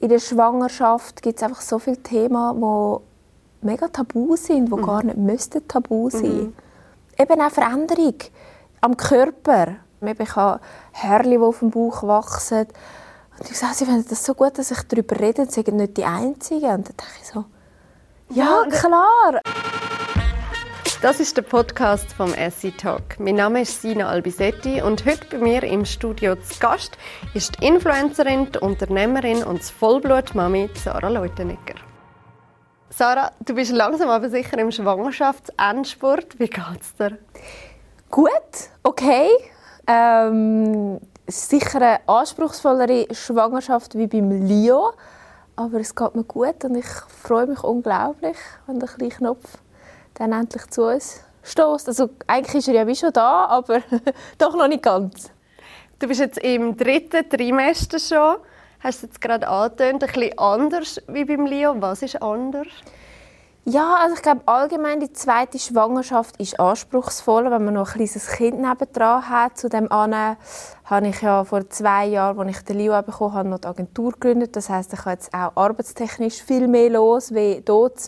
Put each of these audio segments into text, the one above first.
in der Schwangerschaft gibt es einfach so viele Themen, die mega tabu sind, die mhm. gar nicht müssten tabu sein. Mhm. Eben auch Veränderung am Körper. Ich habe Hörli, die auf dem Bauch wachsen. Und ich sage, sie finden das so gut, dass ich darüber rede, sie sind nicht die Einzigen. Und dann denke ich so, ja, ja klar. Das ist der Podcast vom Essie Talk. Mein Name ist Sina Albisetti und heute bei mir im Studio zu Gast ist die Influencerin, die Unternehmerin und Vollblutmami Sarah Leutenegger. Sarah, du bist langsam aber sicher im Schwangerschaftsendspurt. Wie geht's dir? Gut, okay. Ähm, sicher eine anspruchsvollere Schwangerschaft wie beim Leo, aber es geht mir gut und ich freue mich unglaublich, wenn der kleine Knopf dann endlich zu uns stößt. Also eigentlich ist er ja wie schon da, aber doch noch nicht ganz. Du bist jetzt im dritten Trimester schon. Hast du jetzt gerade angetönt, ein bisschen anders wie beim Leo. Was ist anders? Ja, also ich glaube allgemein die zweite Schwangerschaft ist anspruchsvoller, wenn man noch ein kleines Kind nebendran hat. Zu dem habe ich ja vor zwei Jahren, als ich den Leo bekommen habe, noch die Agentur gegründet. Das heißt, ich habe jetzt auch arbeitstechnisch viel mehr los wie dort.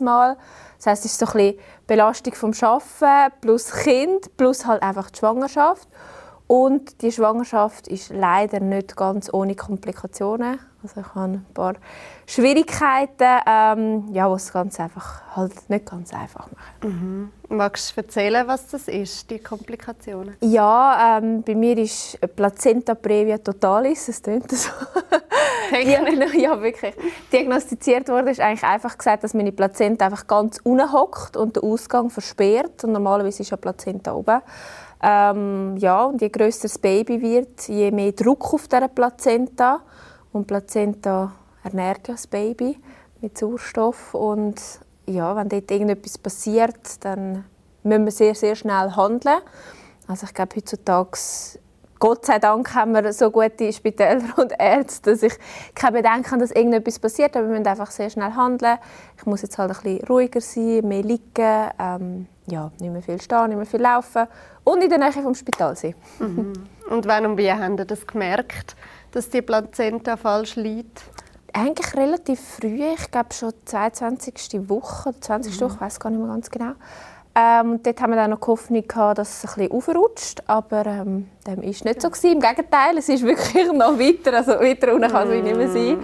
Das heißt, es ist so ein bisschen Belastung vom Arbeiten plus Kind plus halt einfach die Schwangerschaft. Und die Schwangerschaft ist leider nicht ganz ohne Komplikationen. Also ich habe ein paar Schwierigkeiten, ähm, ja, die es ganz einfach, halt nicht ganz einfach machen. Mhm. Magst du erzählen, was das ist, die Komplikationen? Ja, ähm, bei mir ist Plazenta previa totalis, das klingt so. ja, wirklich. Diagnostiziert wurde ist eigentlich einfach gesagt, dass meine Plazenta einfach ganz unten hockt und der Ausgang versperrt. Und normalerweise ist ja Plazenta oben. Ähm, ja, und je größer das Baby wird, je mehr Druck auf der Plazenta. Und Plazenta ernährt ja das Baby mit Sauerstoff. Und ja, wenn dort irgendetwas passiert, dann müssen wir sehr, sehr schnell handeln. Also ich glaube, heutzutage Gott sei Dank haben wir so gute Spitäler und Ärzte, dass ich kein Bedenken habe, dass irgendetwas passiert. Aber wir müssen einfach sehr schnell handeln. Ich muss jetzt halt ein bisschen ruhiger sein, mehr liegen, ähm, ja, nicht mehr viel stehen, nicht mehr viel laufen und in der Nähe vom Spital sein. Mhm. Und wann und wie haben Sie das gemerkt, dass die Plazenta falsch liegt? Eigentlich relativ früh, ich glaube schon 22. Woche, 20. Mhm. Woche, ich weiß gar nicht mehr ganz genau. Ähm, und dort haben wir dann noch die Hoffnung gehabt, dass es ein bisschen aufrutscht, aber ähm, dem war nicht so gewesen. Im Gegenteil, es ist wirklich noch weiter, also weiter unten kann es mm. nicht mehr sein.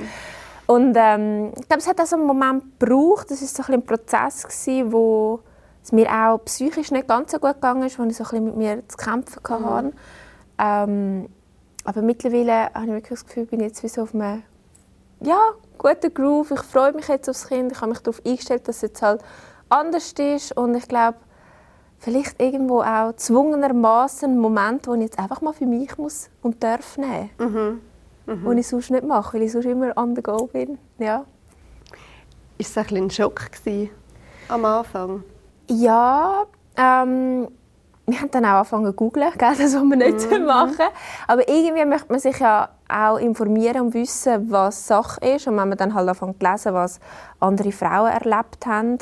Und ähm, ich glaube, es hat auch so einen Moment gebraucht. Das war so ein, ein Prozess gewesen, wo es mir auch psychisch nicht ganz so gut gegangen ist, wo ich so ein bisschen mit mir zu kämpfen hatte. Mm. Ähm, aber mittlerweile habe ich wirklich das Gefühl, ich bin jetzt wie so auf einem ja, guten Groove. Ich freue mich jetzt aufs Kind. Ich habe mich darauf eingestellt, dass es jetzt halt anders ist und ich glaube, vielleicht irgendwo auch zwungenermaßen ein Moment, wo ich jetzt einfach mal für mich muss und darf nehmen. Mhm. Mhm. Wo ich sonst nicht mache, weil ich sonst immer on the go bin. Ja. Ist es ein, ein Schock gewesen, am Anfang? Ja, ähm, wir haben dann auch angefangen zu googeln, das, was wir nicht mhm. machen Aber irgendwie möchte man sich ja auch informieren und wissen, was Sache ist. Und wenn man dann halt anfängt zu lesen, was andere Frauen erlebt haben,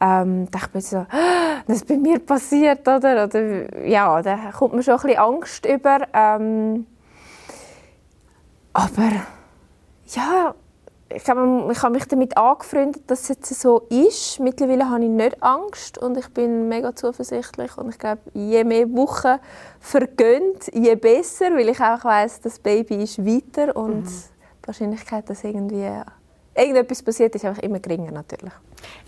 ähm, dachte ich so, das ist bei mir passiert, oder? oder ja, da kommt mir schon ein bisschen Angst über. Ähm, aber ja, ich habe, ich habe mich damit angefreundet, dass es jetzt so ist. Mittlerweile habe ich nicht Angst und ich bin mega zuversichtlich und ich glaube, je mehr Wochen vergönnt, je besser, weil ich auch weiß, das Baby ist weiter und mhm. die Wahrscheinlichkeit, dass irgendwie irgendetwas passiert, ist einfach immer geringer natürlich.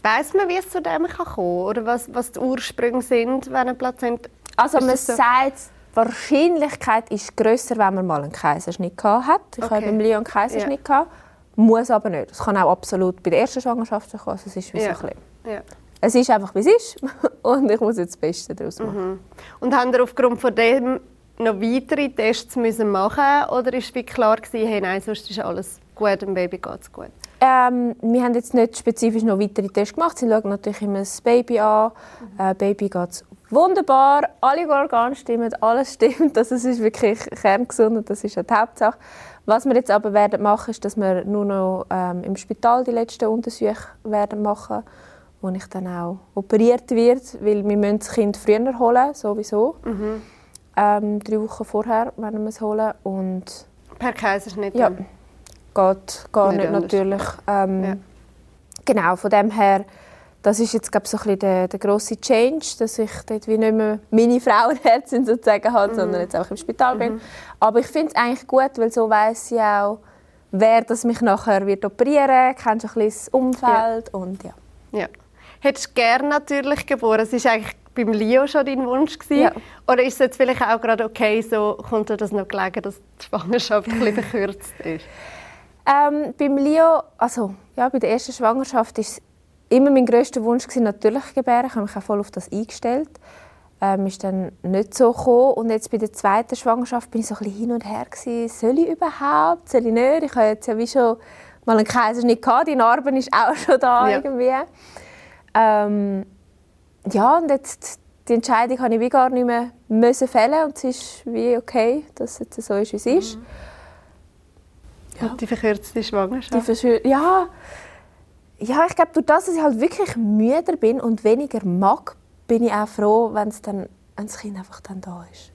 Weiß man, wie es zu dem kann kommen oder was, was die Ursprünge sind, wenn ein Plazent... Also man so? sagt, die Wahrscheinlichkeit ist grösser, wenn man mal einen Kaiserschnitt hat. Ich okay. habe beim Leon einen Kaiserschnitt ja. Muss aber nicht. Es kann auch absolut bei der ersten Schwangerschaft kommen. Also es ist wie ja. so ein ja. Es ist einfach, wie es ist. Und ich muss jetzt das Beste daraus machen. Mhm. Und haben Sie aufgrund von dem noch weitere Tests müssen machen Oder war es klar, gewesen, hey, nein, sonst ist alles gut, dem Baby geht es gut? Ähm, wir haben jetzt nicht spezifisch noch weitere Tests gemacht. Sie schauen natürlich immer das Baby an. Mhm. Äh, Baby geht wunderbar, alle Organe stimmen, alles stimmt. Also es ist wirklich kerngesund und das ist ja die Hauptsache. Was wir jetzt aber werden machen, ist, dass wir nur noch ähm, im Spital die letzten Untersuchungen werden machen, wo ich dann auch operiert wird, weil wir müssen das Kind früher holen, sowieso. Mhm. Ähm, drei Wochen vorher werden wir es holen und per Kaiserschnitt. Ja, geht gar nicht, Nicht natürlich. Ähm, Ja. Genau, von dem her, das ist jetzt glaube ich, so ein bisschen der, der grosse Change, dass ich dort wie nicht mehr meine Frauenherzchen sozusagen habe, sondern jetzt auch im Spital bin. Aber ich finde es eigentlich gut, weil so weiss sie auch, wer das mich nachher wird operieren, kennst ein bisschen das Umfeld und ja. Ja. Hättest du gerne natürlich geboren? Es war eigentlich beim Leo schon dein Wunsch. Gewesen. Ja. Oder ist es jetzt vielleicht auch gerade okay, so kommt dir das noch gelegen, dass die Schwangerschaft ein bisschen verkürzt ist? Ähm, beim Leo, also ja, bei der ersten Schwangerschaft ist es immer mein grösster Wunsch gewesen, natürlich gebären. Ich habe mich auch voll auf das eingestellt. Ähm, ist dann nicht so gekommen. Und jetzt bei der zweiten Schwangerschaft bin ich so ein bisschen hin und her gewesen. Soll ich überhaupt? Soll ich nicht? Ich habe jetzt ja wie schon mal einen Kaiserschnitt gehabt. Die Narben ist auch schon da Ja. irgendwie. Ähm, ja, und jetzt die Entscheidung habe ich wie gar nicht mehr müssen fällen und es ist wie okay, dass es jetzt so ist, wie es ist. Und die verkürzte Schwangerschaft? Die ja, ja, ich glaube, durch das, dass ich halt wirklich müder bin und weniger mag, bin ich auch froh, wenn es dann wenn das Kind einfach dann da ist.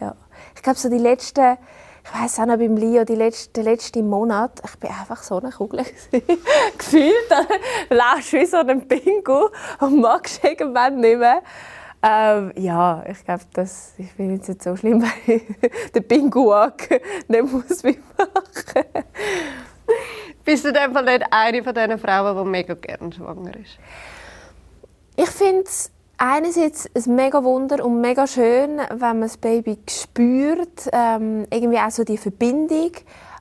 Ja. Ich glaube, so die letzten, ich weiß auch noch beim Leo, die letzten, der letzte Monat, ich bin einfach so eine Kugel gefühlt. Dann laufst wie so ein Pingu und magst irgendwann nicht mehr. Ähm, ja, ich glaube, das ich finde jetzt nicht so schlimm, weil ich den Pingu-Walk nicht muss machen Bist du Fall nicht eine von diesen Frauen, die mega gerne schwanger ist? Ich finde es einerseits ein mega Wunder und mega schön, wenn man das Baby spürt, ähm, irgendwie auch so die Verbindung.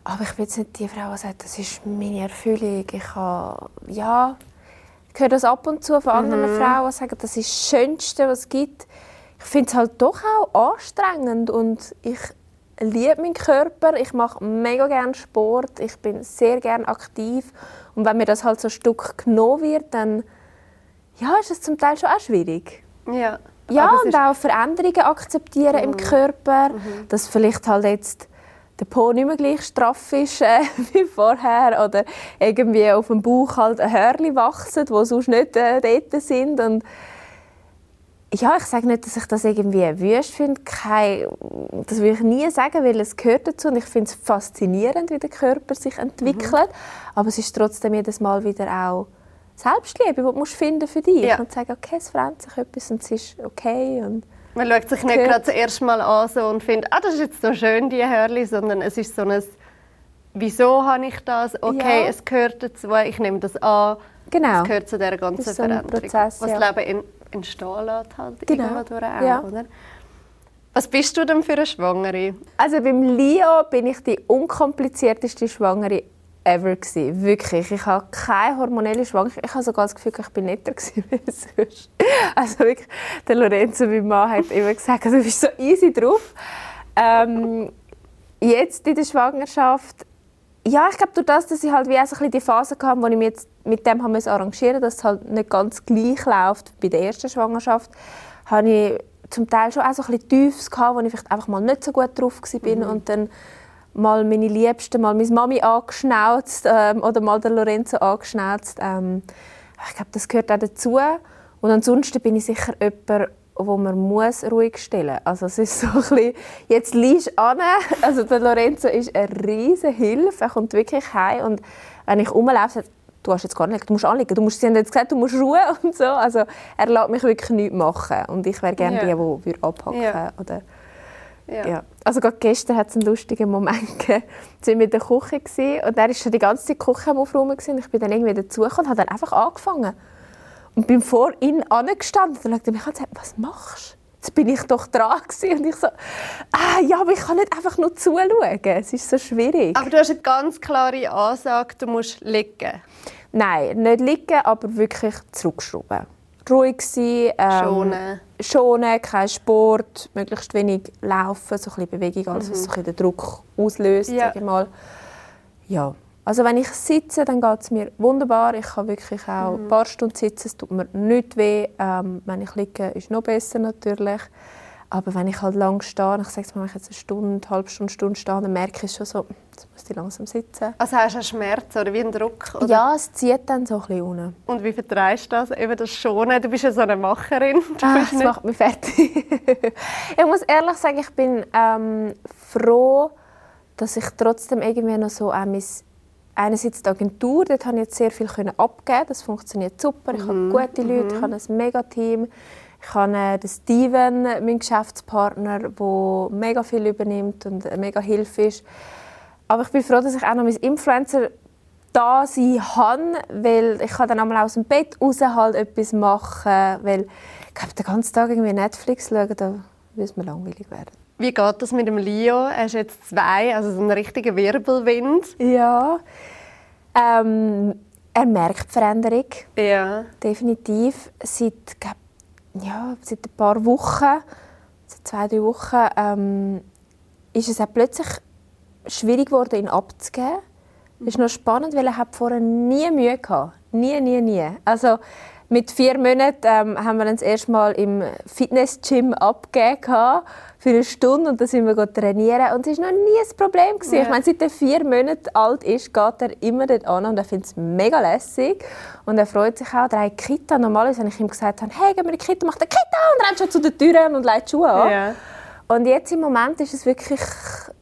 Aber ich bin jetzt nicht die Frau, die sagt, das ist meine Erfüllung. Ich habe, ja, ich höre das ab und zu von anderen Frauen, die sagen, das ist das Schönste, was es gibt. Ich finde es halt doch auch anstrengend und ich liebe meinen Körper, ich mache mega gerne Sport, ich bin sehr gerne aktiv und wenn mir das halt so ein Stück genommen wird, dann ja, ist es zum Teil schon auch schwierig. Ja. Ja, und auch Veränderungen akzeptieren im Körper, dass vielleicht halt jetzt der Po nicht mehr gleich straff ist äh, wie vorher oder irgendwie auf dem Bauch halt ein Hörli wachsen, wo sonst nicht äh, dort sind und ja, ich sage nicht, dass ich das irgendwie wüst finde. Kein, das will ich nie sagen, weil es gehört dazu. Und ich finde es faszinierend, wie der Körper sich entwickelt. Aber es ist trotzdem jedes Mal wieder auch Selbstliebe, die du musst finden für dich. Ja. Und sagen, okay, es verändert sich etwas und es ist okay. Und Man schaut sich nicht gerade das erste Mal an so und findet, ah, das ist jetzt so schön, die Hörli, sondern es ist so ein, wieso habe ich das? Okay, Ja. es gehört dazu, ich nehme das an. Genau. Es gehört zu dieser ganzen so Veränderung. Prozess, was ja. das Leben in, entstehen lässt halt Genau. irgendwo auch, Ja. oder? Was bist du denn für eine Schwangere? Also beim Leo bin ich die unkomplizierteste Schwangere ever gewesen. Wirklich. Ich habe keine hormonelle Schwangerschaft. Ich habe sogar das Gefühl, ich bin netter als sonst. Also wirklich, der Lorenzo, mein Mann, hat immer gesagt, also, du bist so easy drauf. Ähm, jetzt in der Schwangerschaft, ja, ich glaube, durch das, dass ich halt wie auch so ein bisschen die Phase hatte, wo ich mich jetzt mit dem haben arrangieren dass es halt nicht ganz gleich läuft wie bei der ersten Schwangerschaft, habe ich zum Teil schon auch so ein bisschen Tiefs gehabt, wo ich vielleicht einfach mal nicht so gut drauf war und dann mal meine Liebsten, mal meine Mami angeschnauzt ähm, oder mal der Lorenzo angeschnauzt. Ähm, ich glaube, das gehört auch dazu. Und ansonsten bin ich sicher jemand, wo man muss ruhig stellen Also es ist so ein bisschen, jetzt liegst du an. Also der Lorenzo ist eine riesige Hilfe. Er kommt wirklich heim und wenn ich rumlaufe, sagt du hast jetzt gar nicht, du musst anliegen. Du musst, sie haben jetzt gesagt, du musst ruhen und so. Also er lässt mich wirklich nichts machen. Und ich wäre gerne Ja. die, die würde abhacken Ja. oder Ja. ja. Also gerade gestern hat es einen lustigen Moment gegeben. Wir waren in der Küche gewesen, und er war schon die ganze Zeit die Küche am Aufräumen. Und ich bin dann irgendwie dazugekommen und habe dann einfach angefangen. Und bin vor ihm angestanden und schaute mich an und sagte, was machst du? Jetzt bin ich doch dran gewesen. Und ich so, ah, ja, aber ich kann nicht einfach nur zuschauen. Es ist so schwierig. Aber du hast eine ganz klare Ansage, du musst liegen. Nein, nicht liegen, aber wirklich zurückschrauben. Ruhig sein. Ähm, Schonen. Schonen, kein Sport, möglichst wenig laufen, so ein bisschen Bewegung, alles, was so ein bisschen den Druck auslöst, Mhm. Ja. sage ich mal. Ja, also wenn ich sitze, dann geht es mir wunderbar. Ich kann wirklich auch Mhm. ein paar Stunden sitzen, es tut mir nicht weh. Ähm, wenn ich liege, ist noch besser natürlich. Aber wenn ich halt lang stehe, ich sage mal, wenn ich jetzt eine Stunde, eine halbe Stunde, Stunde stehe, dann merke ich schon so, jetzt muss ich langsam sitzen. Also hast du einen Schmerz oder wie einen Druck? Oder? Ja, es zieht dann so ein bisschen unten. Und wie vertreibst du das? Eben das Schonen. Du bist ja so eine Macherin. Bist das macht mich fertig. ich muss ehrlich sagen, ich bin ähm, froh, dass ich trotzdem irgendwie noch so auch mein einerseits die Agentur, dort habe ich jetzt sehr viel abgeben Das funktioniert super. Ich Mhm. habe gute Leute, ich habe ein mega Team. Ich habe äh, den Steven, meinen Geschäftspartner, der mega viel übernimmt und mega Hilfe ist. Aber ich bin froh, dass ich auch noch mein Influencer da sein kann, weil ich kann dann einmal aus dem Bett raus halt etwas machen, weil ich glaube, den ganzen Tag irgendwie Netflix schauen, da würde es mir langweilig werden. Wie geht das mit dem Leo? Er ist jetzt zwei, also so ein richtiger Wirbelwind. Ja, ähm, er merkt die Veränderung, Ja. definitiv. Seit, glaub, ja, seit ein paar Wochen, seit zwei, drei Wochen, ähm, ist es auch plötzlich schwierig geworden, ihn abzugeben. Das ist noch spannend, weil er hat vorher nie Mühe hatte. Nie, nie, nie. Also mit vier Monaten ähm, haben wir ihn das erste Mal im Fitnessgym abgegeben gehabt, für eine Stunde und dann sind wir trainieren und es war noch nie ein Problem. Gewesen. Ja. Ich meine, seit er vier Monate alt ist, geht er immer dort an und er findet es mega lässig und er freut sich auch. Er hat Kita. Normalerweise, wenn ich ihm gesagt habe, hey, gehen wir in die Kita, macht er Kita und rennt schon zu den Türen und legt die Schuhe an. Ja. Und jetzt im Moment ist es wirklich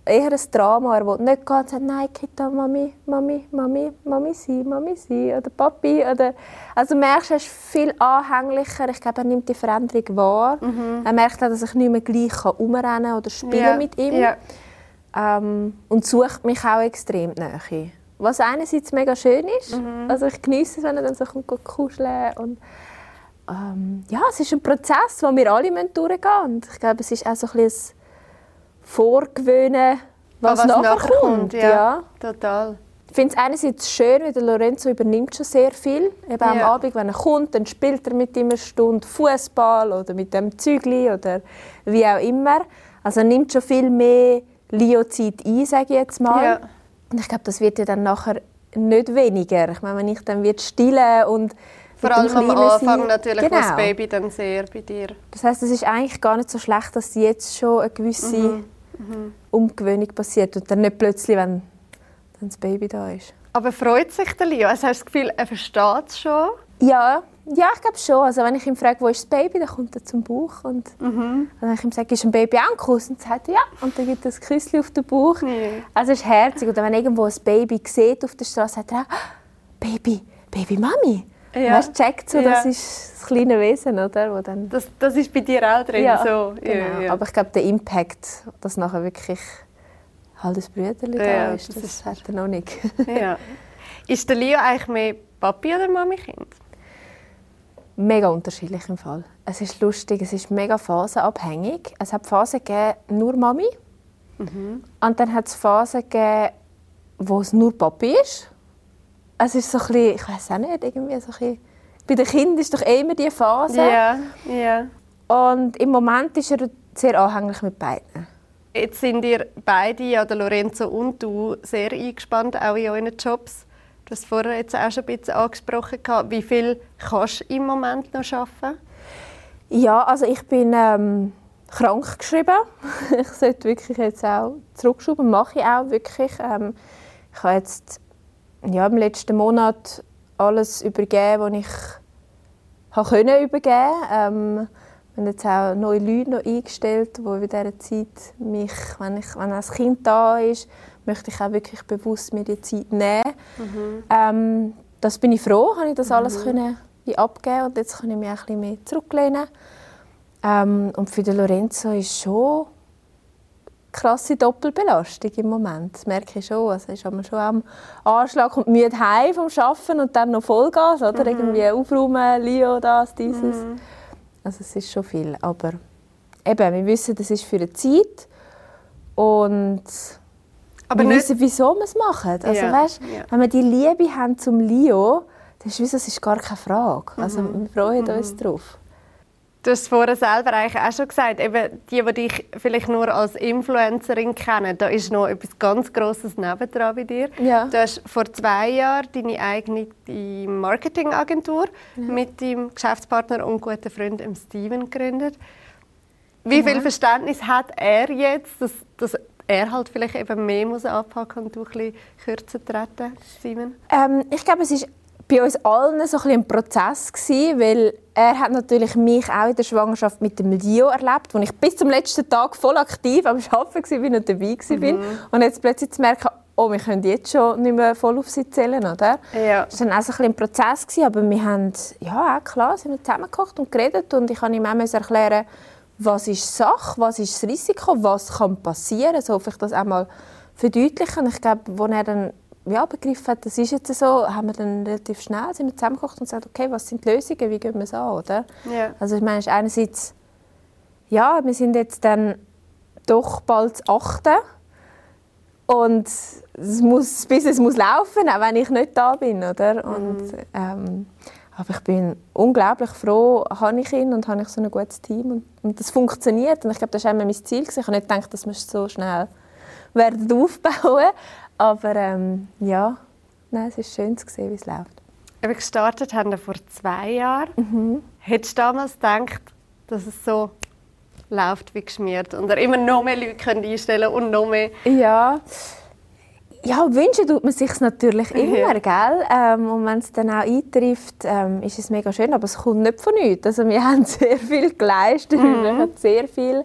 eher ein Drama. Er will nicht und sagt, nein, Kita, Mami, Mami, Mami, Mami sein, Mami sein oder Papi. Oder also du merkst, er ist viel anhänglicher. Ich glaube, er nimmt die Veränderung wahr. Er merkt auch, dass ich nicht mehr gleich umrennen kann oder spielen Ja. mit ihm. Ja. Ähm, und sucht mich auch extrem Nähe. Was einerseits mega schön ist. Also ich genieße es, wenn er dann so kommt, kuscheln und ähm, ja, es ist ein Prozess, den wir alle durchgehen müssen. Und ich glaube, es ist auch so ein bisschen Vorgewöhnen, was, Was nachher, kommt. ja. ja. Total. Ich finde es einerseits schön, weil der Lorenzo übernimmt schon sehr viel. Eben am Ja. Abend, wenn er kommt, dann spielt er mit ihm eine Stunde Fußball oder mit dem Zügli oder wie auch immer. Also er nimmt schon viel mehr Leo-Zeit ein, sage ich jetzt mal. Ja. Und ich glaube, das wird ja dann nachher nicht weniger. Ich meine, wenn ich dann wird stillen und Vor allem am Anfang sein- natürlich, wo das Genau. Baby dann sehr bei dir. Das heißt, es ist eigentlich gar nicht so schlecht, dass jetzt schon eine gewisse Mhm. Umgewöhnung passiert und dann nicht plötzlich, wenn dann das Baby da ist. Aber freut sich der Leo? Also hast du das Gefühl, er versteht es schon? Ja, ja, ich glaube schon. Also wenn ich ihn frage, wo ist das Baby, dann kommt er zum Bauch und Mhm. wenn ich ihm sage, ist ein Baby Kuss, dann sagt ja und dann gibt er ein Küsschen auf den Bauch. Ja. Also es ist herzig. Oder wenn irgendwo ein Baby sieht auf der Straße, sagt er auch, «Ah, Baby, Baby Mami. Ja. Weißt, checkt so, Ja. das ist das kleine Wesen, oder? Wo dann Das, das ist bei dir auch drin ja, so? genau. Aber ich glaube, der Impact, dass nachher wirklich halt das Brüderli da Ja, ist, das das, ist- hat er noch nicht. ja. Ist der Leo eigentlich mehr Papi oder Mami-Kind? mega unterschiedlich im Fall. Es ist lustig, es ist mega phasenabhängig. Es hat Phasen gegeben, nur Mami. Und dann hat es Phasen gegeben, wo es nur Papi ist. Es ist so ein bisschen, ich weiß auch nicht, irgendwie so ein bisschen, bei den Kindern ist doch eh immer diese Phase. Ja, ja. Und im Moment ist er sehr anhänglich mit beiden. Jetzt sind ihr beide, ja, der Lorenzo und du, sehr eingespannt, auch in euren Jobs. Du hast vorher jetzt auch schon ein bisschen angesprochen. gehabt. Wie viel kannst du im Moment noch arbeiten? Ja, also ich bin ähm, krank geschrieben. ich sollte wirklich jetzt auch zurückschrauben, mache ich auch wirklich. Ähm, ich habe jetzt ja, im letzten Monat alles übergeben, was ich habe können übergeben. Ähm, wir haben jetzt auch neue Leute noch eingestellt, die in dieser Zeit mich, wenn, ich, wenn ein Kind da ist, möchte ich auch wirklich bewusst mir die Zeit nehmen. Ähm, das bin ich froh, habe ich das alles können wie abgeben und jetzt kann ich mich auch ein bisschen mehr zurücklehnen. Ähm, und für den Lorenzo ist schon krasse Doppelbelastung im Moment. Das merke ich schon. Also ist aber schon am Anschlag, kommt müde heim vom Arbeiten und dann noch Vollgas, oder? Irgendwie aufräumen, Leo, das, dieses. Also es ist schon viel, aber eben, wir wissen, das ist für eine Zeit und Aber wir nicht- wissen, wieso wir es machen. Also Ja, weißt, ja. wenn wir die Liebe haben zum Leo, dann ist es, ist gar keine Frage. Also Mhm. wir freuen uns drauf. Du hast es vorher selber eigentlich auch schon gesagt, eben die, die dich vielleicht nur als Influencerin kennen, da ist noch etwas ganz Grosses nebendran bei dir. Ja. Du hast vor zwei Jahren deine eigene Marketingagentur mit deinem Geschäftspartner und guten Freund Steven gegründet. Wie viel Verständnis hat er jetzt, dass, dass er halt vielleicht eben mehr muss anpacken und du ein bisschen kürzer treten, Steven? Ähm, ich glaube, es ist bei uns allen so ein, bisschen ein Prozess gewesen, weil er hat natürlich mich auch in der Schwangerschaft mit dem Leo erlebt, wo ich bis zum letzten Tag voll aktiv am Arbeiten war und dabei war. Und jetzt plötzlich zu merken, oh, wir können jetzt schon nicht mehr voll auf sie zählen, oder? Ja. Das war dann auch so ein, ein Prozess, gewesen, aber wir haben, ja, auch klar, sind wir zusammengekocht und geredet und ich habe ihm auch erklären, was ist Sache, was ist das Risiko, was kann passieren, so hoffe ich das auch mal verdeutlichen. Ich glaube, als er dann ja, begriffen hat, das ist jetzt so, haben wir dann relativ schnell sind wir zusammengekocht und gesagt, okay, was sind die Lösungen, wie gehen wir es an, oder? Ja. Also ich meine, ist einerseits, ja, wir sind jetzt dann doch bald das Achte und es muss, das Business muss laufen, auch wenn ich nicht da bin, oder? Und, ähm, aber ich bin unglaublich froh, habe ich ihn und habe ich so ein gutes Team und, und das funktioniert und ich glaube, das war immer mein Ziel. Ich habe nicht gedacht, dass wir es so schnell werden aufbauen aber ähm, ja, nein, es ist schön zu sehen, wie es läuft. Wir gestartet haben wir vor zwei Jahren. Mhm. Hättest du damals gedacht, dass es so läuft wie geschmiert und er immer noch mehr Leute können einstellen und noch mehr? Ja, ja, wünschen tut man sich natürlich immer, Ja. gell? Ähm, und wenn es dann auch eintrifft, ähm, ist es mega schön, aber es kommt nicht von nichts. Also wir haben sehr viel geleistet, wir haben sehr viel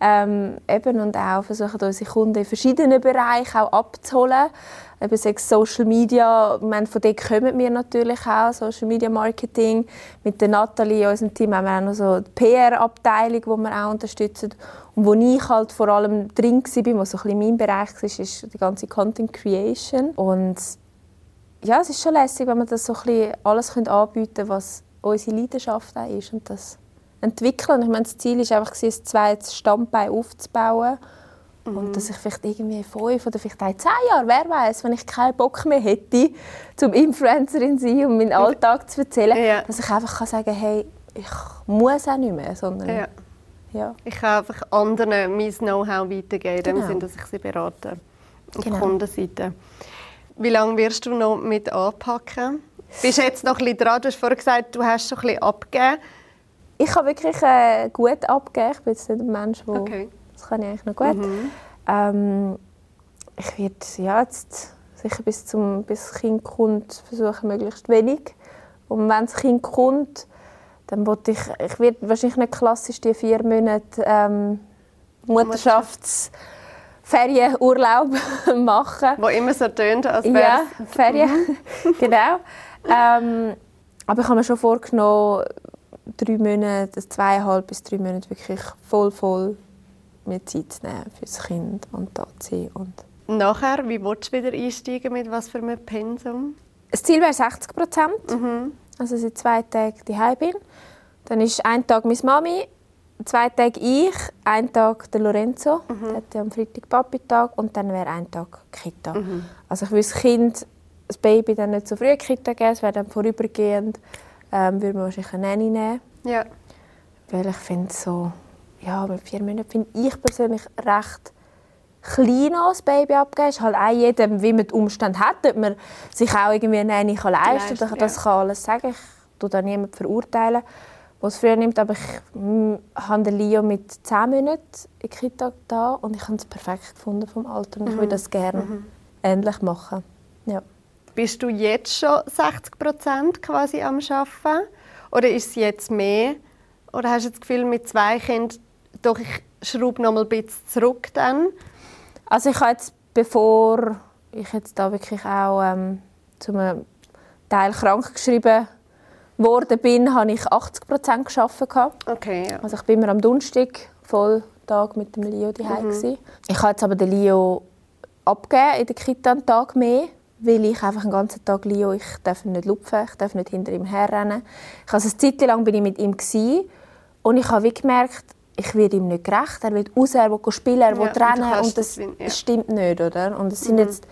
ähm, eben und auch versuchen unsere Kunden in verschiedenen Bereichen auch abzuholen. Eben sei Social Media, ich meine, von dort kommen wir natürlich auch, Social Media Marketing. Mit der Nathalie, unserem Team, haben wir auch noch so die PR-Abteilung, die wir auch unterstützen. Und wo ich halt vor allem drin war, was so ein bisschen mein Bereich war, ist die ganze Content Creation. Und ja, es ist schon lässig, wenn wir das so ein bisschen alles anbieten können, was unsere Leidenschaft auch ist. Und das entwickeln. Ich meine, das Ziel war einfach, ein zweites Standbein aufzubauen. Und dass ich vielleicht irgendwie fünf oder vielleicht auch zehn Jahre, wer weiß, wenn ich keinen Bock mehr hätte, zum Influencerin zu sein und meinen Alltag zu erzählen, Ja. dass ich einfach kann sagen hey, ich muss auch nicht mehr, sondern Ja. ja. Ich kann einfach anderen mein Know-how weitergeben, Genau. Sinne, dass ich sie berate. Auf Genau. Kundenseite. Wie lange wirst du noch mit anpacken? Bist du jetzt noch ein bisschen dran? Du hast vorhin gesagt, du hast schon ein bisschen abgegeben. Ich kann wirklich äh, gut abgeben. Ich bin jetzt nicht ein Mensch, der Okay. das kann ich eigentlich noch gut. Ähm, ich werde ja, jetzt sicher bis, zum, bis das Kind kommt versuchen, möglichst wenig. Und wenn das Kind kommt, dann wollte ich, ich werde wahrscheinlich nicht klassisch die vier Monate ähm, Mutterschaftsferienurlaub machen. Wo immer so tönt, als wäre Ja, Ferien, genau. Ähm, aber ich habe mir schon vorgenommen, drei Monate, zweieinhalb bis drei Monate wirklich voll, voll mir Zeit zu nehmen für das Kind und da zu sein. Und Nachher, wie willst du wieder einsteigen? Mit was für einem Pensum? das Ziel wäre 60 Prozent, also dass ich zwei Tage daheim bin. Dann ist ein Tag meine Mami, zwei Tage ich, ein Tag der Lorenzo, der hat ja am Freitag Papi-Tag und dann wäre ein Tag Kita. Also ich will das Kind, das Baby dann nicht so früh Kita geben, es wäre dann vorübergehend, ähm, würde man wahrscheinlich eine Nanny nehmen. Ja. Weil ich finde so, ja, mit vier Monaten finde ich persönlich recht klein als Baby abgeben. Ist halt auch jedem, wie man die Umstände hat, ob man sich auch irgendwie eine Nanny kann leisten kann. Das ja. kann alles sagen. Ich tue da niemanden verurteilen, es früher nimmt. Aber ich mm, habe Leo mit zehn Monaten in Kita da und ich habe es perfekt gefunden vom Alter. Und ich würde das gerne ähnlich machen. Ja. Bist du jetzt schon 60 Prozent quasi am Arbeiten? Oder ist es jetzt mehr? Oder hast du das Gefühl, mit zwei Kindern, doch ich schraube noch mal ein bisschen zurück dann? Also ich habe jetzt, bevor ich jetzt da wirklich auch ähm, zu einem Teil krank geschrieben worden bin, habe ich 80 Prozent gearbeitet. Okay, ja. Also ich bin immer am Donnerstag Volltag mit dem Leo daheim mhm. Ich habe jetzt aber den Leo abgegeben in der Kita einen Tag mehr, weil ich einfach den ganzen Tag Leo, ich darf nicht lupfen, ich darf nicht hinter ihm herrennen. Ich also eine Zeit lang bin ich mit ihm gewesen, und ich habe gemerkt, ich werde ihm nicht gerecht. Er will raus, er will spielen, er will Ja, und rennen kannst und das, ja. stimmt nicht, oder? Und es sind jetzt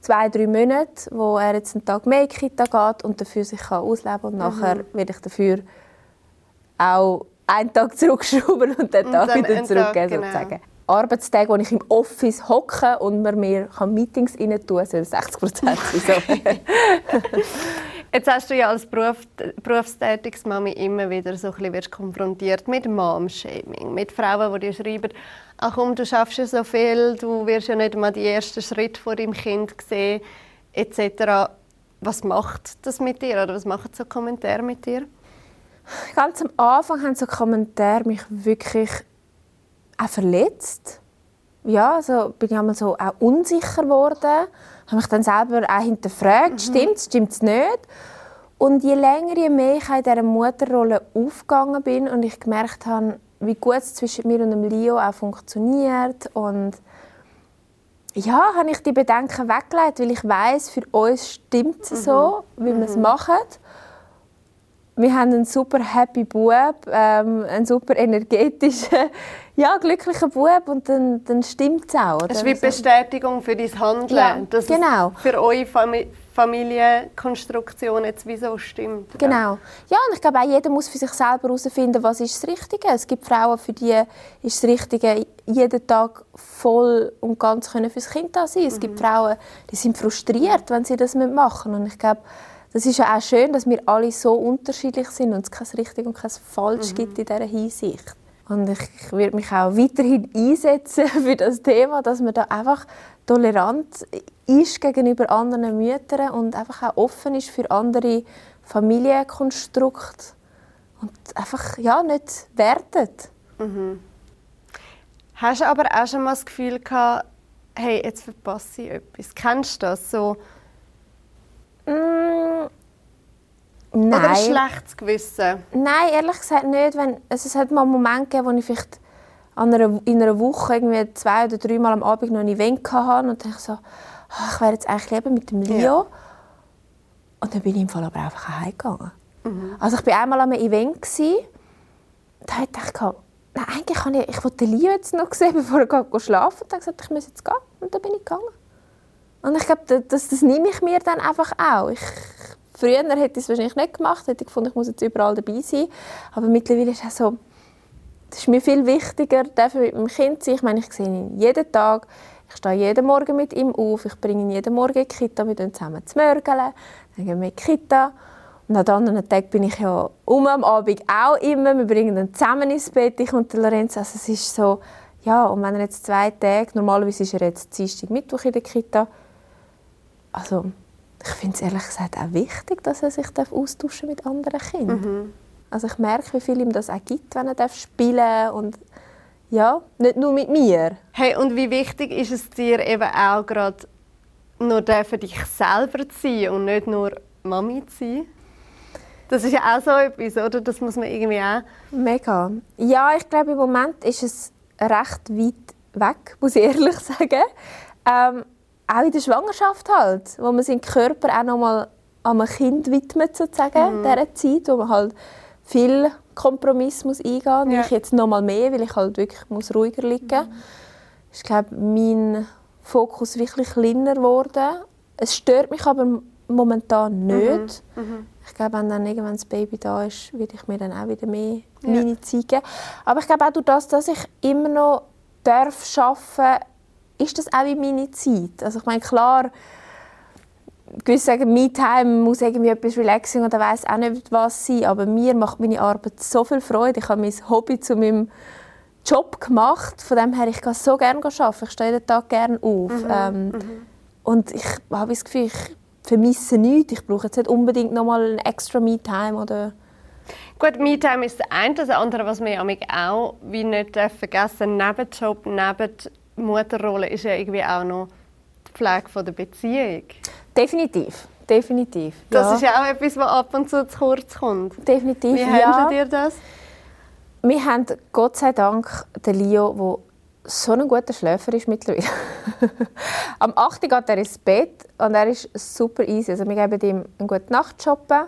zwei, drei Monate, wo er jetzt einen Tag mehr in die Kita geht und dafür sich kann ausleben und nachher werde ich dafür auch einen Tag zurückschrauben und den Und Tag dann wieder zurückgeben, Tag, genau. sozusagen. Arbeitstage, wo ich im Office hocke und man mir kann Meetings rein tun, sollen 60 Prozent sein. Jetzt hast du ja als Beruf, berufstätiges Mami immer wieder so ein bisschen wirst konfrontiert mit Mom-Shaming, mit Frauen, die dir schreiben, ach komm, du schaffst ja so viel, du wirst ja nicht mal die ersten Schritte vor deinem Kind sehen, etc. Was macht das mit dir oder was machen so Kommentare mit dir? Ganz am Anfang haben so Kommentare mich wirklich auch verletzt. ja, also bin ich einmal so auch unsicher geworden. Habe mich dann selber auch hinterfragt, mhm. stimmt es, stimmt es nicht? Und je länger, je mehr ich in dieser Mutterrolle aufgegangen bin und ich gemerkt habe, wie gut es zwischen mir und dem Leo auch funktioniert und ja, habe ich die Bedenken weggelegt, weil ich weiß, für uns stimmt es mhm. so, wie wir es mhm. machen. Wir haben einen super happy Bub, ähm, einen super energetischen, ja, glücklichen Bub und dann, dann stimmt es auch. Es ist wie Bestätigung für dein Handeln, ja, dass genau. es für eure Familie Familienkonstruktion jetzt wieso stimmt. Genau. Ja, und ich glaube auch jeder muss für sich selber herausfinden, was ist das Richtige. Es gibt Frauen, für die ist das Richtige, jeden Tag voll und ganz können fürs Kind da sein. Es mhm. gibt Frauen, die sind frustriert, wenn sie das machen Und ich glaube, das ist ja auch schön, dass wir alle so unterschiedlich sind und es kein richtig und kein falsch mhm. gibt in dieser Hinsicht. Und ich, ich werde mich auch weiterhin einsetzen für das Thema, dass man da einfach tolerant ist gegenüber anderen Müttern und einfach auch offen ist für andere Familienkonstrukte und einfach ja, nicht wertet. Mhm. Hast du aber auch schon mal das Gefühl gehabt, hey, jetzt verpasse ich etwas? Kennst du das so? Mm, nein. Oder ein schlechtes Gewissen? Nein, ehrlich gesagt nicht. Wenn, also es hat mal einen Moment gegeben, wo ich vielleicht einer, in einer Woche irgendwie zwei oder dreimal am Abend noch ein Event hatte und dachte so, oh, ich wäre jetzt eigentlich lieber mit dem Leo. Ja. Und dann bin ich im Fall aber einfach heimgegangen. Mhm. Also ich war einmal an einem Event, gewesen, da dachte ich, nein, eigentlich kann ich, ich wollte den Leo jetzt noch sehen, bevor er schlafen Und dann gesagt, ich muss jetzt gehen. Und dann bin ich gegangen. Und ich glaube, das, das nehme ich mir dann einfach auch. Ich, früher hätte ich es wahrscheinlich nicht gemacht, hätte ich gefunden, ich muss jetzt überall dabei sein. Aber mittlerweile ist es so, das ist mir viel wichtiger, dafür mit meinem Kind zu sein. Ich meine, ich sehe ihn jeden Tag. Ich stehe jeden Morgen mit ihm auf. Ich bringe ihn jeden Morgen in die Kita. Wir gehen zusammen zu Mörgeln. Dann gehen wir in die Kita. Und an anderen Tagen bin ich ja um am Abend auch immer. Wir bringen ihn zusammen ins Bett, ich und Lorenz. Also es ist so, ja, und wenn er jetzt zwei Tage, normalerweise ist er jetzt Dienstag, Mittwoch in der Kita, also ich finde es ehrlich gesagt auch wichtig, dass er sich austauschen mit anderen Kindern. Mhm. Also ich merke, wie viel ihm das auch gibt, wenn er spielen darf und ja, nicht nur mit mir. Hey, und wie wichtig ist es dir eben auch gerade nur für dich selber zu sein und nicht nur Mami zu sein? Das ist ja auch so etwas, oder? Das muss man irgendwie auch... Mega. Ja, ich glaube, im Moment ist es recht weit weg, muss ich ehrlich sagen. Ähm, auch in der Schwangerschaft halt, wo man seinen Körper auch noch mal einem Kind widmet, sozusagen, mhm. dieser Zeit, wo man halt viel Kompromiss muss eingehen muss. Ja. Ich jetzt noch mal mehr, weil ich halt wirklich muss ruhiger liegen muss. Mhm. Ich glaube, mein Fokus wirklich kleiner geworden. Es stört mich aber momentan nicht. Mhm. Mhm. Ich glaube, wenn dann irgendwann das Baby da ist, würde ich mir dann auch wieder mehr ja. meine Zeit geben. Aber ich glaube auch durch das, dass ich immer noch darf arbeiten ist das auch in meine Zeit. Also ich meine, klar, gewisse sagen, Me-Time muss irgendwie etwas Relaxing oder weiß auch nicht was sein, aber mir macht meine Arbeit so viel Freude. Ich habe mein Hobby zu meinem Job gemacht. Von dem her, ich gehe so gerne arbeiten. Ich stehe jeden Tag gerne auf. Mhm. Ähm, mhm. Und ich habe das Gefühl, ich vermisse nichts. Ich brauche jetzt nicht unbedingt nochmal ein extra Me-Time oder... Gut, Me-Time ist das eine. Das andere, was wir auch wie nicht vergessen neben Job, neben Mutterrolle, ist ja irgendwie auch noch die Pflege der Beziehung. Definitiv. Definitiv. Das ja. ist ja auch etwas, was ab und zu zu kurz kommt. Definitiv. Wie ja. handelt ihr das? Wir haben Gott sei Dank den Leo, der so ein guter Schläfer ist mittlerweile. Am 8. geht er ins Bett und er ist super easy. Also wir geben ihm einen guten Nachtshoppen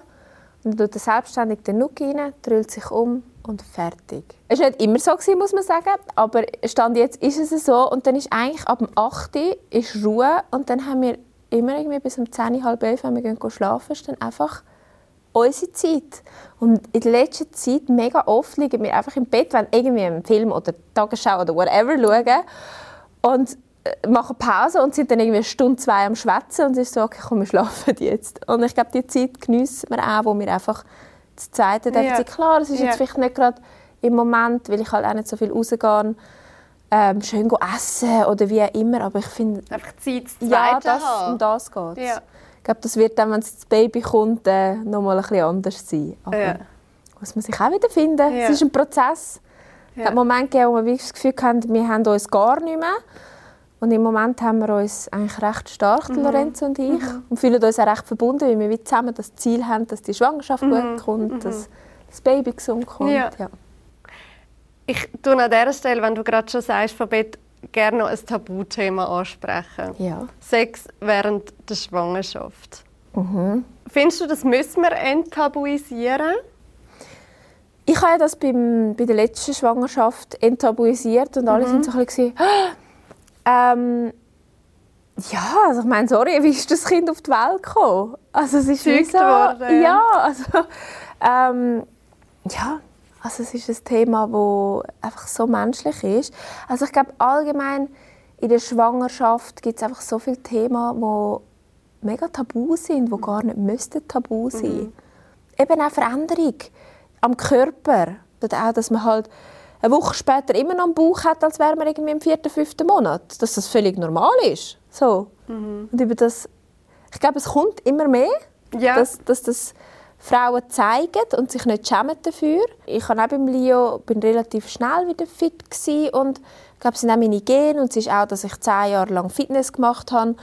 und dann tut er selbstständig den Nuck rein, drüllt sich um und fertig. Es war nicht immer so, muss man sagen, aber Stand jetzt ist es so und dann ist eigentlich ab dem 8. ist Ruhe und dann haben wir immer irgendwie bis um 10, halb 11, wenn wir gehen schlafen, ist dann einfach unsere Zeit. Und in der letzten Zeit mega oft liegen wir einfach im Bett, wenn irgendwie einen Film oder Tagesschau oder whatever schauen und äh, machen Pause und sind dann irgendwie eine Stunde, zwei am Schwätzen und es ist so, okay, komm, wir schlafen jetzt. Und ich glaube, die Zeit geniessen wir auch, wo wir einfach das Zweite ja. Klar, es ist ja. jetzt vielleicht nicht gerade im Moment, weil ich halt auch nicht so viel rausgehe, ähm, schön essen oder wie auch immer, aber ich finde... Einfach Zeit das Ja, das, um das geht ja. Ich glaube, das wird dann, wenn das Baby kommt, äh, noch mal ein bisschen anders sein. Aber ja. muss man sich auch wieder finden. Es ist ein Prozess. Ja. Es hat Momente gegeben, wo wir das Gefühl hatten, wir haben uns gar nicht mehr. Und im Moment haben wir uns eigentlich recht stark, mhm. Lorenzo und ich, mhm. und fühlen uns auch recht verbunden, weil wir zusammen das Ziel haben, dass die Schwangerschaft mhm. gut kommt, mhm. dass das Baby gesund kommt. Ja. ja. Ich tue an dieser Stelle, wenn du gerade schon sagst, Verbet, gerne noch ein Tabuthema ansprechen. Ja. Sex während der Schwangerschaft. Mhm. Findest du, das müssen wir enttabuisieren? Ich habe das beim, bei der letzten Schwangerschaft enttabuisiert und alle mhm. sind so ein bisschen ähm, ja, also ich meine, sorry, wie ist das Kind auf die Welt gekommen? Also es ist wie so, worden. Ja, also, ähm, ja, also es ist ein Thema, das einfach so menschlich ist. Also ich glaube allgemein in der Schwangerschaft gibt es einfach so viele Themen, die mega tabu sind, die gar nicht müssten tabu sein. Mhm. Eben auch Veränderung am Körper, oder auch, dass man halt eine Woche später immer noch einen Bauch hat, als wäre man irgendwie im vierten, fünften Monat. Dass das völlig normal ist. So. Mhm. Und über das, ich glaube, es kommt immer mehr, ja. dass, dass das Frauen zeigen und sich nicht schämen dafür. Ich war auch beim Leo bin relativ schnell wieder fit und ich glaube, es sind auch meine Gene und es ist auch, dass ich zehn Jahre lang Fitness gemacht habe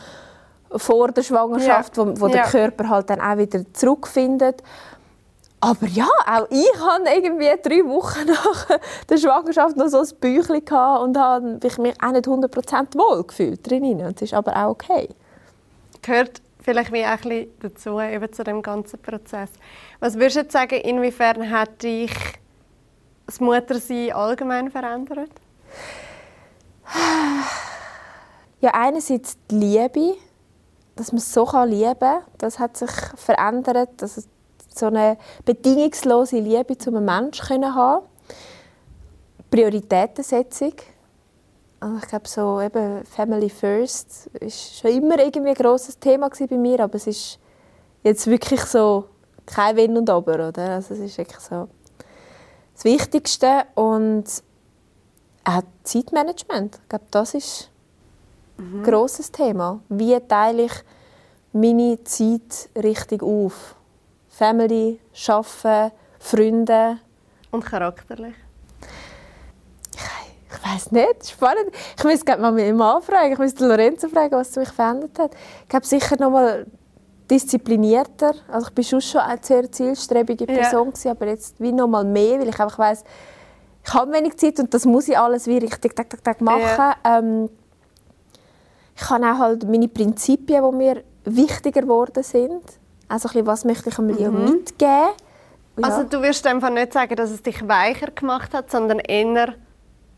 vor der Schwangerschaft, ja. wo, wo ja. der Körper halt dann auch wieder zurückfindet. Aber ja, auch ich hatte irgendwie drei Wochen nach der Schwangerschaft noch so ein Büchlein und habe mich auch nicht 100% wohl gefühlt drin. Das ist aber auch okay. Gehört vielleicht wie auch ein bisschen dazu, eben zu dem ganzen Prozess. Was würdest du jetzt sagen, inwiefern hat dich das Muttersein allgemein verändert? Ja, einerseits die Liebe, dass man so lieben kann, das hat sich verändert, dass so eine bedingungslose Liebe zu einem Menschen können haben Prioritätensetzung. Also ich glaube, so eben Family First ist schon immer irgendwie ein grosses Thema bei mir, aber es ist jetzt wirklich so kein Wenn und Aber, oder? Also es ist wirklich so das Wichtigste und auch Zeitmanagement. Ich glaube, das ist mhm. ein grosses Thema. Wie teile ich meine Zeit richtig auf? Family, Arbeiten, Freunde. Und charakterlich? Ich, ich weiß nicht, spannend. Ich müsste gerade mal meinen Mann fragen, ich müsste Lorenzo fragen, was mich verändert hat. Ich glaube sicher noch mal disziplinierter. Also ich bin schon schon eine sehr zielstrebige Person ja. gewesen, aber jetzt wie noch mal mehr, weil ich einfach weiß, ich habe wenig Zeit und das muss ich alles wie richtig tak, tak, tak machen. Ja. Ähm, ich habe auch halt meine Prinzipien, die mir wichtiger geworden sind. Also ein bisschen, was möchte ich einem Leo mhm. mitgeben? Ja. Also du wirst einfach nicht sagen, dass es dich weicher gemacht hat, sondern eher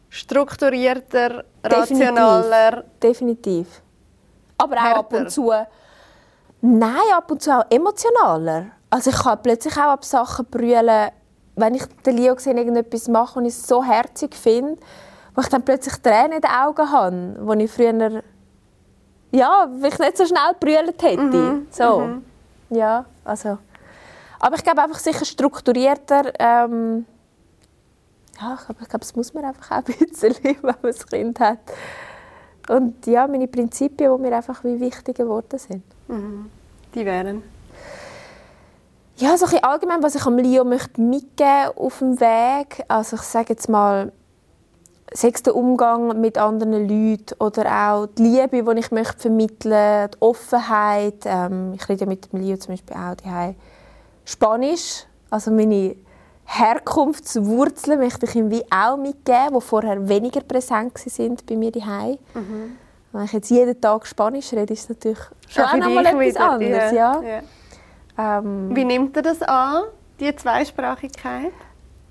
strukturierter, Definitiv. rationaler. Definitiv. Aber auch ab und zu. Nein, ab und zu auch emotionaler. Also ich kann plötzlich auch ab Sachen brüllen, wenn ich den Leo gesehen irgendetwas mache und ich es so herzig finde, wo ich dann plötzlich Tränen in den Augen habe, wo ich früher ja, ich nicht so schnell brüllt hätte. Mhm. So. Mhm. Ja, also. Aber ich glaube einfach sicher strukturierter. Ähm, ja, ich glaube, glaub, das muss man einfach auch ein bisschen, wenn man ein Kind hat. Und ja, meine Prinzipien, die mir einfach wie wichtiger geworden sind. Mhm. Die wären? Ja, so ein allgemein, was ich am Leo möchte mitgeben auf dem Weg. Also ich sage jetzt mal, Sechs der Umgang mit anderen Leuten oder auch die Liebe, die ich möchte vermitteln die Offenheit. Ähm, ich rede mit dem Leo zum Beispiel auch die Spanisch, also meine Herkunftswurzeln möchte ich ihm wie auch mitgeben, die vorher weniger präsent sind bei mir daheim. Mhm. Wenn ich jetzt jeden Tag Spanisch rede, ist es natürlich schon auch noch mal etwas wieder. anderes. Ja. ja. Ähm, wie nimmt er das an, die Zweisprachigkeit?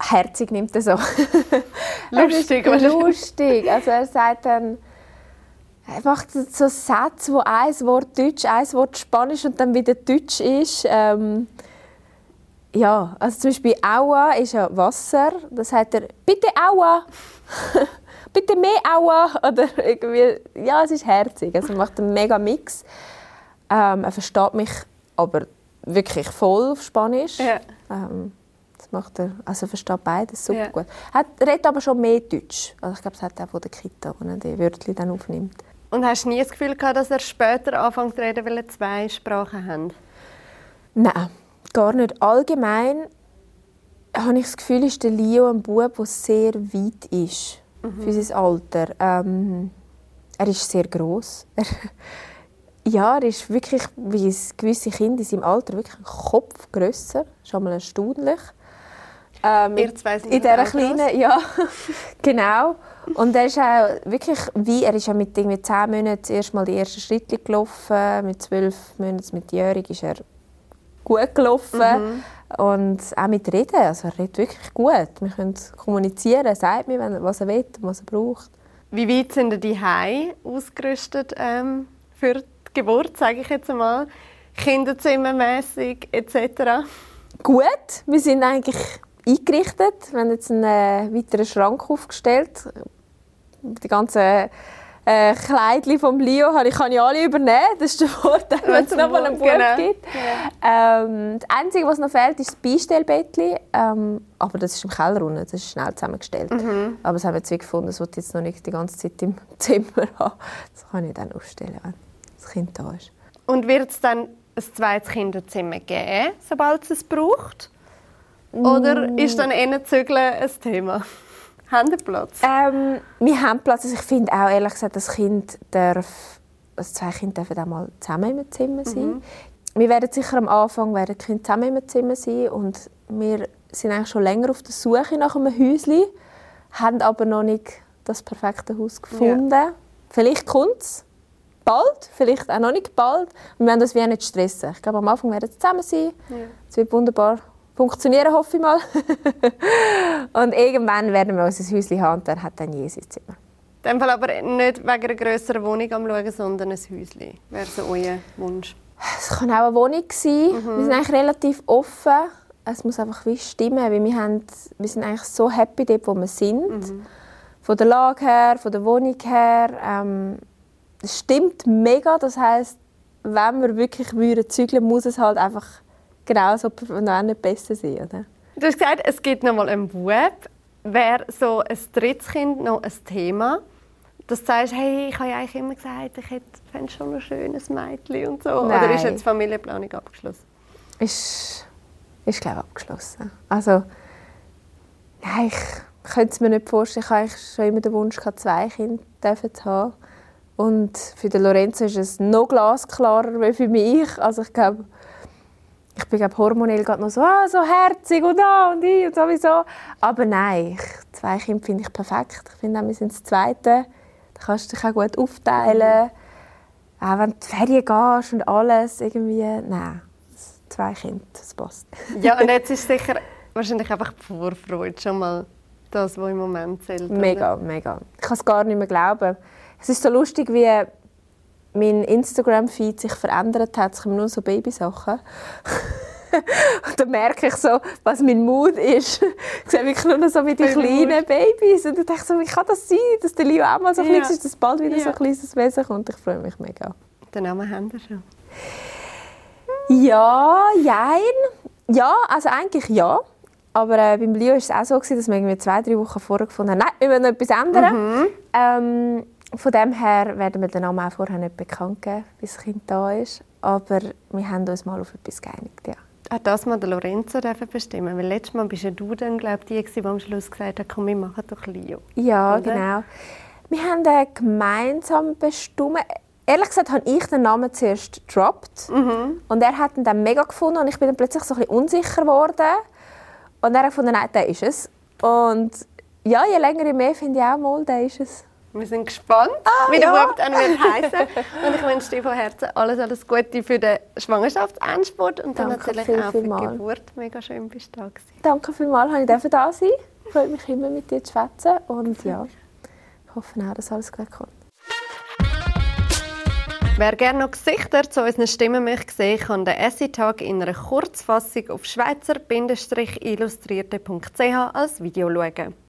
Herzig nimmt er so. lustig, oder? Lustig. Also er sagt dann, er macht so Sätze, wo ein Wort Deutsch, ein Wort Spanisch und dann wieder Deutsch ist. Ähm, ja, also zum Beispiel Aua ist ja Wasser. Da sagt er, bitte Aua. bitte mehr Aua. Oder irgendwie, ja, es ist herzig. Also er macht einen mega Mix. Ähm, er versteht mich aber wirklich voll auf Spanisch. Ja. Ähm, macht er, also versteht beides super ja. gut. Er redet aber schon mehr Deutsch. Also ich glaube, es hat auch von der Kita, wo er die Wörter dann aufnimmt. Und hast du nie das Gefühl gehabt, dass er später anfängt zu reden, weil er zwei Sprachen hat? Nein, gar nicht. Allgemein habe ich das Gefühl, ist der Leo ein Bub, der sehr weit ist mhm. für sein Alter. Ähm, er ist sehr groß. ja, er ist wirklich, wie gewisse Kinder in seinem Alter, wirklich ein Kopf grösser. Schon mal erstaunlich. Ähm, Ihr zwei sind in dieser kleinen, ja, genau. Und er ist auch wirklich, wie, er ist ja mit irgendwie zehn Monaten zuerst mal die ersten Schritte gelaufen. Mit zwölf Monaten, mit Jährig, ist er gut gelaufen. Mhm. Und auch mit Reden, also er redet wirklich gut. Wir können kommunizieren, er sagt mir, was er will und was er braucht. Wie weit sind die Hai ausgerüstet ähm, für die Geburt, sage ich jetzt einmal? Kinderzimmermäßig etc.? Gut, wir sind eigentlich eingerichtet. Wir haben jetzt einen äh, weiteren Schrank aufgestellt. Die ganzen äh, Kleidchen vom Leo habe ich, kann ich alle übernehmen. Das ist der Vorteil, wenn es noch mal einen Bub genau. gibt. Ja. Ähm, das Einzige, was noch fehlt, ist das Beistellbettchen. Ähm, aber das ist im Keller unten. Das ist schnell zusammengestellt. Mhm. Aber das haben wir jetzt gefunden, das wird jetzt noch nicht die ganze Zeit im Zimmer haben. Das kann ich dann aufstellen, wenn das Kind da ist. Und wird es dann ein zweites Kinderzimmer geben, sobald es es braucht? Oder mm. ist dann eher Zügeln ein Thema? Haben Sie Platz? Ähm, wir haben Platz. Also ich finde auch ehrlich gesagt, das Kind darf, also zwei Kinder dürfen auch mal zusammen im Zimmer sein. Mhm. Wir werden sicher am Anfang werden die Kinder zusammen im Zimmer sein und wir sind eigentlich schon länger auf der Suche nach einem Häuschen, haben aber noch nicht das perfekte Haus gefunden. Ja. Vielleicht kommt es bald, vielleicht auch noch nicht bald. wir werden das wie nicht stressen. Ich glaube, am Anfang werden sie zusammen sein. Ja. Es wird wunderbar funktionieren, hoffe ich mal. und irgendwann werden wir unser Häuschen haben und er hat dann je sein Zimmer. In dem Fall aber nicht wegen einer grösseren Wohnung am Schauen, sondern ein Häuschen. Wäre so euer Wunsch? Es kann auch eine Wohnung sein. Mhm. Wir sind eigentlich relativ offen. Es muss einfach wie stimmen, weil wir, haben, wir sind eigentlich so happy dort, wo wir sind. Mhm. Von der Lage her, von der Wohnung her. Ähm, es stimmt mega. Das heißt, wenn wir wirklich würden zügeln, muss es halt einfach genauso noch nicht besser sein, oder? Du hast gesagt, es gibt noch mal einen Web. Wäre so ein drittes Kind noch ein Thema? Dass du sagst, hey, ich habe ja eigentlich immer gesagt, ich hätte schon ein schönes Mädchen und so. Nein. Oder ist jetzt die Familienplanung abgeschlossen? Ist, ist glaube ich, abgeschlossen. Also, nein, ich könnte es mir nicht vorstellen. Ich hatte schon immer den Wunsch, zwei Kinder zu haben. Und für den Lorenzo ist es noch glasklarer als für mich. Also ich glaube, ich bin glaube hormonell gerade noch so, ah, so herzig und da und ich und sowieso. Aber nein, ich, zwei Kinder finde ich perfekt. Ich finde, wir sind das Zweite. Da kannst du dich auch gut aufteilen. Mhm. Auch wenn du in die Ferien gehst und alles, irgendwie, nein, zwei Kinder, das passt. ja, und jetzt ist sicher wahrscheinlich einfach die Vorfreude schon mal das, was im Moment zählt. Mega, oder? mega. Ich kann es gar nicht mehr glauben. Es ist so lustig, wie mein Instagram-Feed sich verändert hat. Es kommen nur so Babysachen. und dann merke ich so, was mein Mut ist. Ich sehe wirklich nur noch so wie die kleinen Babys. Und ich denke so, wie kann das sein, dass der Leo auch mal so klein ist, dass bald wieder ja. so ein kleines Wesen kommt. Ich freue mich mega. Den Namen haben wir schon. Ja, jein. Ja, also eigentlich ja. Aber äh, beim Leo war es auch so, gewesen, dass wir irgendwie zwei, drei Wochen vorher gefunden haben, nein, wir wollen noch etwas ändern. Mhm. Ähm, von dem her werden wir den Namen auch vorher nicht bekannt geben, bis das Kind da ist. Aber wir haben uns mal auf etwas geeinigt, ja. Hat das mal der Lorenzo bestimmen Weil letztes Mal bist ja du dann, glaube die, die am Schluss gesagt hat, komm, wir machen doch Leo. Ja, Oder? genau. Wir haben den gemeinsam bestimmt. Ehrlich gesagt habe ich den Namen zuerst gedroppt. Mhm. Und er hat ihn dann mega gefunden und ich bin dann plötzlich so ein bisschen unsicher geworden. Und er hat gefunden, nein, der ist es. Und ja, je länger, je mehr finde ich auch mal, der ist es. Wir sind gespannt, ah, wie der ja. Haupt heißen Und ich wünsche dir von Herzen alles, alles Gute für den Schwangerschaftsendspurt und dann Danke natürlich viel, auch für die Geburt. Mega schön, bist du da gewesen. Danke vielmals, dass ich da sein Ich freue mich immer, mit dir zu schwätzen. Und ja, ich hoffe auch, dass alles gut kommt. Wer gerne noch Gesichter zu unseren Stimmen möchte sehen, kann den Essay-Tag in einer Kurzfassung auf schweizer-illustrierte.ch als Video schauen.